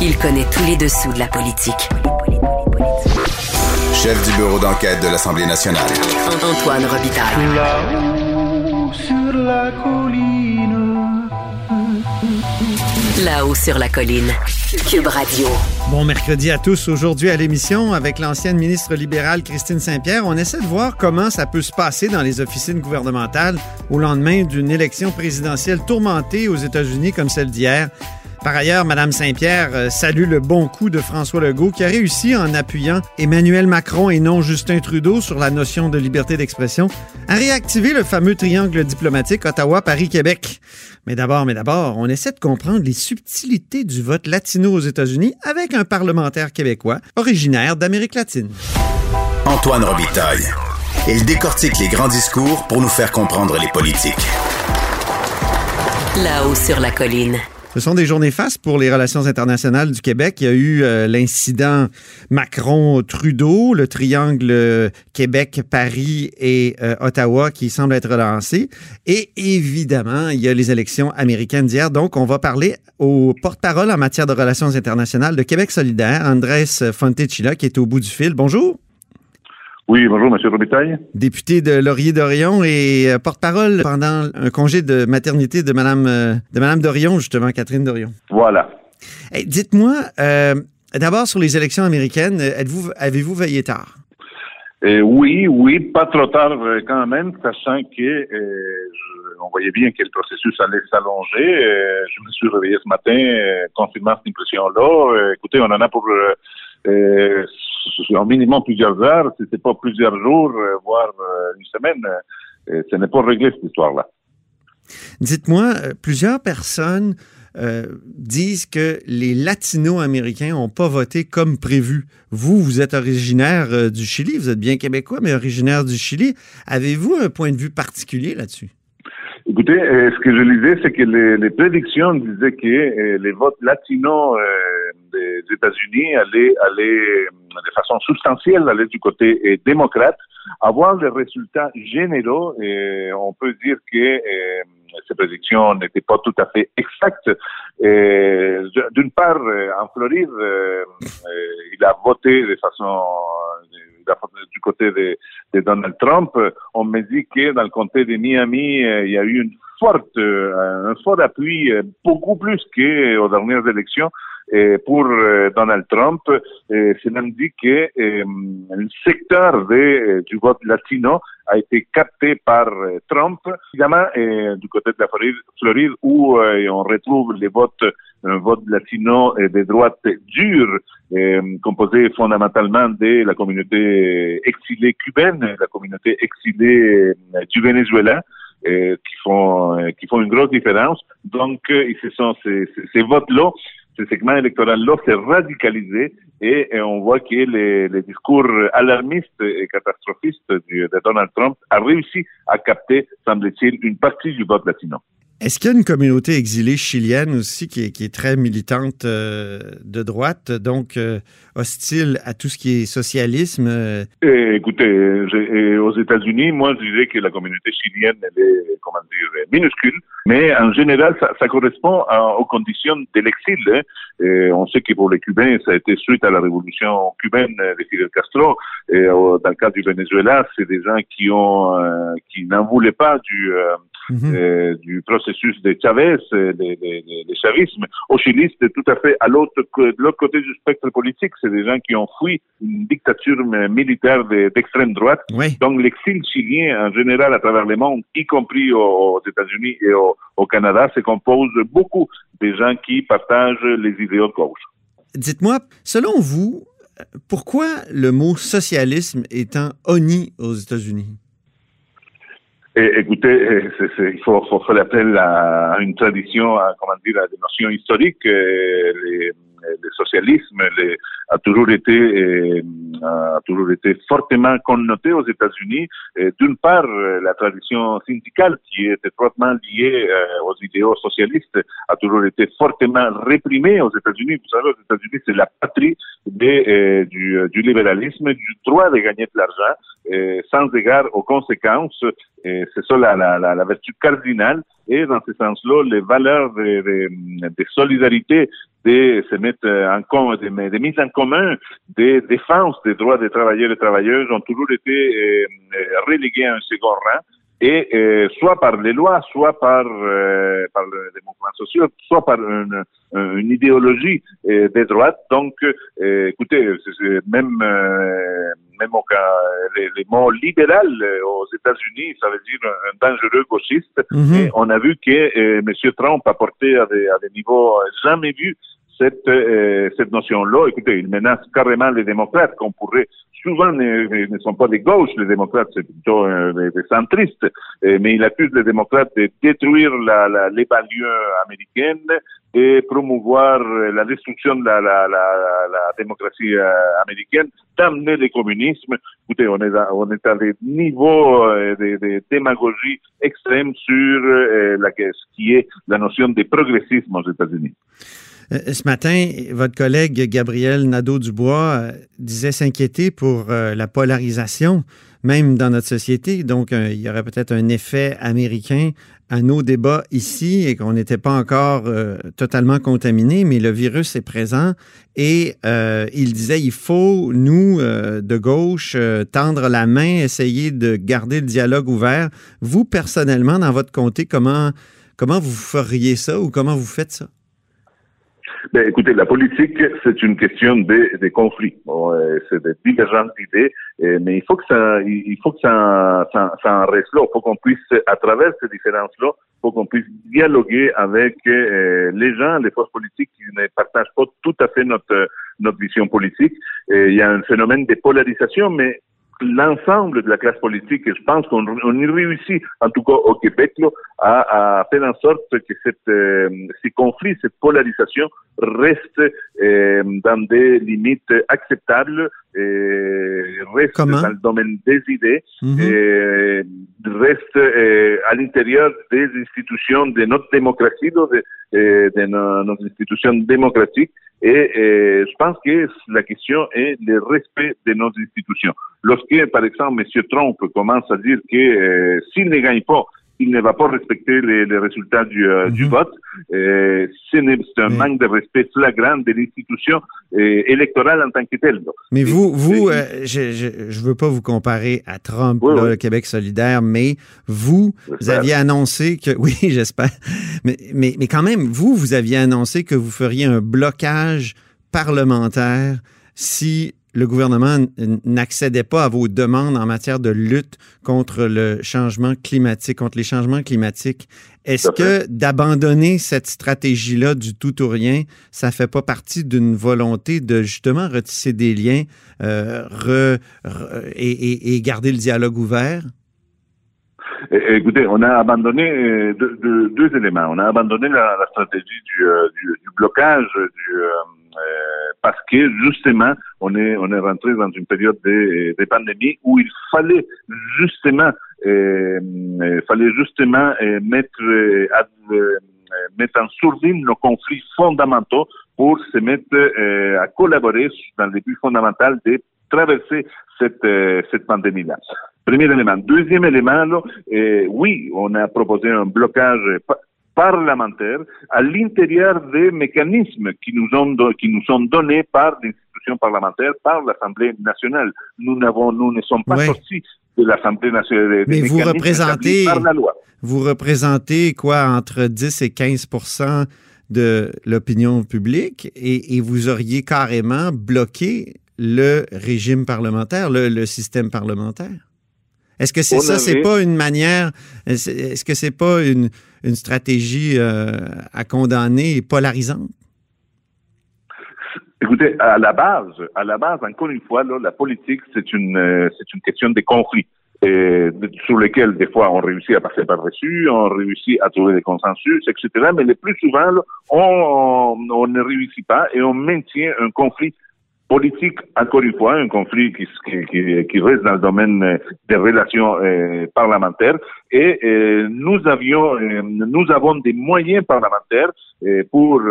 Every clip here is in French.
Il connaît tous les dessous de la politique. Chef du bureau d'enquête de l'Assemblée nationale. Antoine Robitaille. Là-haut sur la colline. Là-haut sur la colline. Cube Radio. Bon mercredi à tous. Aujourd'hui à l'émission, avec l'ancienne ministre libérale Christine Saint-Pierre, on essaie de voir comment ça peut se passer dans les officines gouvernementales au lendemain d'une élection présidentielle tourmentée aux États-Unis comme celle d'hier. Par ailleurs, Mme Saint-Pierre euh, salue le bon coup de François Legault qui a réussi en appuyant Emmanuel Macron et non Justin Trudeau sur la notion de liberté d'expression à réactiver le fameux triangle diplomatique Ottawa-Paris-Québec. Mais d'abord, mais d'abord, on essaie de comprendre les subtilités du vote latino aux États-Unis avec un parlementaire québécois originaire d'Amérique latine. Antoine Robitaille. Il décortique les grands discours pour nous faire comprendre les politiques. Là-haut sur la colline. Ce sont des journées fastes pour les relations internationales du Québec. Il y a eu euh, l'incident Macron-Trudeau, le triangle euh, Québec-Paris et euh, Ottawa qui semble être relancé. Et évidemment, il y a les élections américaines d'hier. Donc, on va parler au porte-parole en matière de relations internationales de Québec solidaire, Andrés Fontecilla, qui est au bout du fil. Bonjour. Oui, bonjour, M. Robitaille. Député de Laurier-Dorion et euh, porte-parole pendant un congé de maternité de Mme, euh, de Madame Dorion, justement, Catherine Dorion. Voilà. Hey, Dites-moi, euh, d'abord sur les élections américaines, êtes-vous, avez-vous veillé tard? Euh, oui, oui, pas trop tard quand même, sachant que on voyait bien que le processus allait s'allonger. Je me suis réveillé ce matin confirmant cette impression-là. Écoutez, on en a pour euh, en minimum plusieurs heures, si c'est pas plusieurs jours, euh, voire euh, une semaine. Euh, ce n'est pas réglé cette histoire-là. Dites-moi, plusieurs personnes euh, disent que les latino-américains n'ont pas voté comme prévu. Vous, vous êtes originaire euh, du Chili, vous êtes bien québécois, mais originaire du Chili. Avez-vous un point de vue particulier là-dessus? Écoutez, euh, ce que je lisais, c'est que les, les prédictions disaient que les votes latinos des États-Unis allaient, allaient de façon substantielle aller du côté euh, démocrate. Avoir les résultats généraux, euh, on peut dire que euh, ces prédictions n'étaient pas tout à fait exactes. D'une part, en Floride, il a voté de façon du côté de, de Donald Trump. On me dit que dans le comté de Miami, il y a eu une forte, un fort appui, beaucoup plus qu'aux dernières élections. Pour euh, Donald Trump, euh, c'est dit que euh, le secteur du vote latino a été capté par Trump. Évidemment, du côté de la Floride, où on retrouve les votes, un vote latino de droite dure, composé fondamentalement de la communauté exilée cubaine, la communauté exilée du Venezuela, qui font une grosse différence. Donc, ce sont ces votes-là, ce segment électoral-là s'est radicalisé et, on voit que les, discours alarmistes et catastrophistes de Donald Trump a réussi à capter, semble-t-il, une partie du vote latino. Est-ce qu'il y a une communauté exilée chilienne aussi qui est, très militante euh, de droite, donc euh, hostile à tout ce qui est socialisme? euh, Eh, écoutez, eh, aux États-Unis, moi, je dirais que la communauté chilienne, elle est, comment dire, minuscule, mais en général, ça, correspond aux conditions de l'exil. hein. Et on sait que pour les Cubains, ça a été suite à la révolution cubaine de Fidel Castro. Dans le cas du Venezuela, c'est des gens qui n'en voulaient pas du, euh, mhm. euh, du processus de Chavez, euh, de, de, de- de chavisme. Au Chili, c'est tout à fait à l'autre, co- de l'autre côté du spectre politique. C'est des gens qui ont fui une dictature euh, militaire de- d'extrême droite. Oui. Donc, l'exil chilien, en général, à travers le monde, y compris aux, États-Unis et au, au Canada, se compose beaucoup des gens qui partagent les idéaux de gauche. Dites-moi, selon vous, euh, pourquoi le mot socialisme est un honni aux États-Unis? Et, écoutez, c'est- il faut, faire appel à, une tradition, à, comment dire, à des notions historiques. Le socialisme les- a toujours été euh, a toujours été fortement connoté aux États-Unis. D'une part, euh, la tradition syndicale qui est étroitement liée euh, aux idéaux socialistes a toujours été fortement réprimée aux États-Unis. Vous savez, aux États-Unis, c'est la patrie euh, du, libéralisme, du droit de gagner de l'argent sans égard aux conséquences. C'est ça la, vertu cardinale. Et dans ce sens-là, les valeurs de, de, de solidarité, de se mettre en commun, des, des mises en commun, des défenses des droits des travailleurs et travailleuses ont toujours été reléguées à un second rang et euh, soit par les lois, soit par, euh, par les mouvements sociaux, soit par une, une idéologie euh, des droites. Donc, euh, écoutez, même même au cas, les, les, mots libéral aux États-Unis, ça veut dire un dangereux gauchiste. Mhm. Et on a vu que M. Trump a porté à des, à des niveaux jamais vus cette, cette notion-là. Écoutez, il menace carrément les démocrates qu'on pourrait souvent ne, ne, sont pas des gauches, les démocrates, c'est plutôt euh, des, centristes, euh, mais il accuse les démocrates de détruire la, la, les banlieues américaines et promouvoir euh, la destruction de la, démocratie américaine, d'amener le communisme. Écoutez, on est à, des niveaux de, démagogie extrême sur ce qui est la notion de progressisme aux États-Unis. Euh, ce matin, votre collègue Gabriel Nadeau-Dubois euh, disait s'inquiéter pour euh, la polarisation, même dans notre société. Donc, il y aurait peut-être un effet américain à nos débats ici et qu'on n'était pas encore totalement contaminé, mais le virus est présent et il disait il faut, nous, de gauche, tendre la main, essayer de garder le dialogue ouvert. Vous, personnellement, dans votre comté, comment, comment vous feriez ça ou comment vous faites ça? Ben, écoutez, la politique, c'est une question de, de conflits. Bon, euh, c'est des divergences d'idées, euh, mais il faut que ça, il faut que ça, ça, ça en reste là. Il faut qu'on puisse, à travers ces différences-là, faut qu'on puisse dialoguer avec euh, les gens, les forces politiques qui ne partagent pas tout à fait notre notre vision politique. il y a un phénomène de polarisation, mais l'ensemble de la classe politique, et je pense qu'on y réussit, en tout cas au Québec, là, à, à, faire en sorte que cette, euh, ces conflits, cette polarisation reste euh, dans des limites acceptables, et reste dans le domaine des idées, et reste euh, à l'intérieur des institutions de notre démocratie, de, de nos, nos institutions démocratiques, et, je pense que la question est le respect de nos institutions. Lorsque, par exemple, M. Trump commence à dire que euh, s'il ne gagne pas, il ne va pas respecter les, les résultats du, euh, du mhm. vote. Euh, c'est un manque de respect flagrant de l'institution euh, électorale en tant que telle. Mais vous, vous, euh, je, je, je, veux pas vous comparer à Trump, là, le Québec solidaire, mais vous, vous aviez annoncé que, oui, j'espère, mais, mais, mais quand même, vous, vous aviez annoncé que vous feriez un blocage parlementaire si le gouvernement n'accédait pas à vos demandes en matière de lutte contre le changement climatique, contre les changements climatiques. Est-ce que d'abandonner cette stratégie-là du tout ou rien, ça fait pas partie d'une volonté de justement retisser des liens euh, re, et, et, garder le dialogue ouvert? Écoutez, on a abandonné euh, deux, deux, éléments. On a abandonné la, la stratégie du, euh, du, du, blocage du, euh, que justement, on est on est rentré dans une période de, de pandémie où il fallait justement euh, euh fallait justement euh, mettre à, mettre en sourdine nos conflits fondamentaux pour se mettre à collaborer dans le but fondamental de traverser cette cette pandémie-là. Premier élément. Deuxième élément, là, oui, on a proposé un blocage parlementaires à l'intérieur des mécanismes qui nous, ont, qui nous sont donnés par l'institution parlementaire, par l'Assemblée nationale. Nous n'avons, nous ne sommes pas sortis de l'Assemblée nationale. Mais vous représentez, vous représentez quoi entre 10 et 15% de l'opinion publique et, et, vous auriez carrément bloqué le régime parlementaire, le, le système parlementaire? Est-ce que c'est ça, c'est pas une manière, est-ce que c'est pas une, une stratégie euh, à condamner et polarisante? Écoutez, à la base, à la base, encore une fois, la politique, c'est une, euh, c'est une question de conflit. Sur lesquels des fois on réussit à passer par-dessus, on réussit à trouver des consensus, etc. Mais le plus souvent, on, ne réussit pas et on maintient un conflit politique, encore une fois, un conflit qui, qui, qui reste dans le domaine euh, des relations euh, parlementaires. Et euh, nous avions, euh, nous avons des moyens parlementaires pour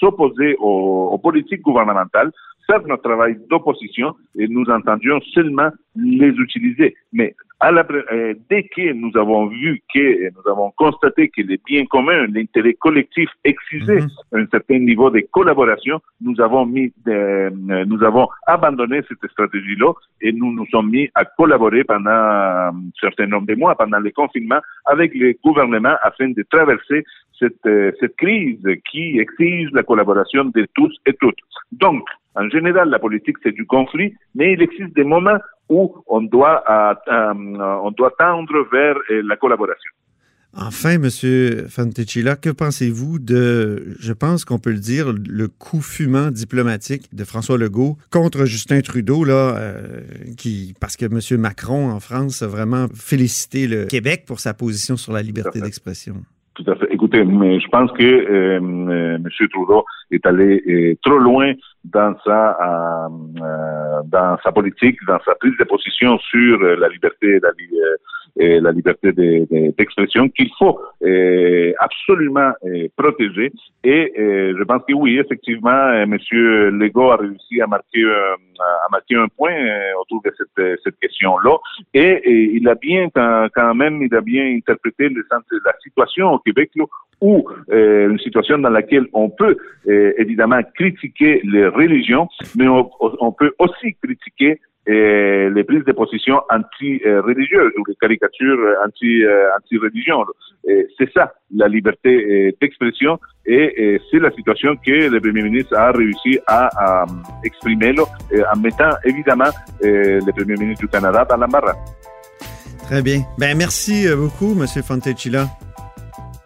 s'opposer aux, aux, politiques gouvernementales, faire notre travail d'opposition et nous entendions seulement les utiliser. Mais À la, euh, dès que nous avons vu que nous avons constaté que les biens communs, l'intérêt collectif exigeait Mhm. un certain niveau de collaboration, nous avons mis, euh, nous avons abandonné cette stratégie-là et nous nous sommes mis à collaborer pendant un certain nombre de mois, pendant le confinement, avec les gouvernements afin de traverser cette, euh, cette crise qui exige la collaboration de tous et toutes. Donc, en général, la politique, c'est du conflit, mais il existe des moments où on doit, euh, on doit tendre vers euh, la collaboration. Enfin, Monsieur Fanticilla, que pensez-vous de, je pense qu'on peut le dire, le coup fumant diplomatique de François Legault contre Justin Trudeau, là, euh, qui, parce que Monsieur Macron en France a vraiment félicité le Québec pour sa position sur la liberté d'expression? Tout à fait. Écoutez, mais je pense que euh, euh, M. Trudeau est allé euh, trop loin dans sa dans sa politique, dans sa prise de position sur la liberté, la, la liberté de- de- d'expression qu'il faut euh, absolument euh, protéger. Et euh, je pense que oui, effectivement, M. Legault a réussi à marquer à marquer un point autour de cette, cette question-là. Et, il a bien quand, même, il a bien interprété le la situation au Québec là, où euh, une situation dans laquelle on peut évidemment critiquer les religions, mais on peut aussi critiquer euh, les prises de position anti-religieuses ou les caricatures anti, euh, anti-religion. C'est ça, la liberté euh, d'expression, et, c'est la situation que le Premier ministre a réussi à, à exprimer euh, en mettant évidemment euh, le Premier ministre du Canada dans l'embarras. Très bien. Ben, merci euh, beaucoup, Monsieur Fontecilla.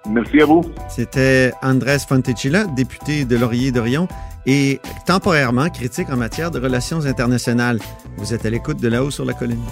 Merci à vous. C'était Andrés Fontecilla, député de Laurier-Dorion et temporairement critique en matière de relations internationales. Vous êtes à l'écoute de là-haut sur la colline.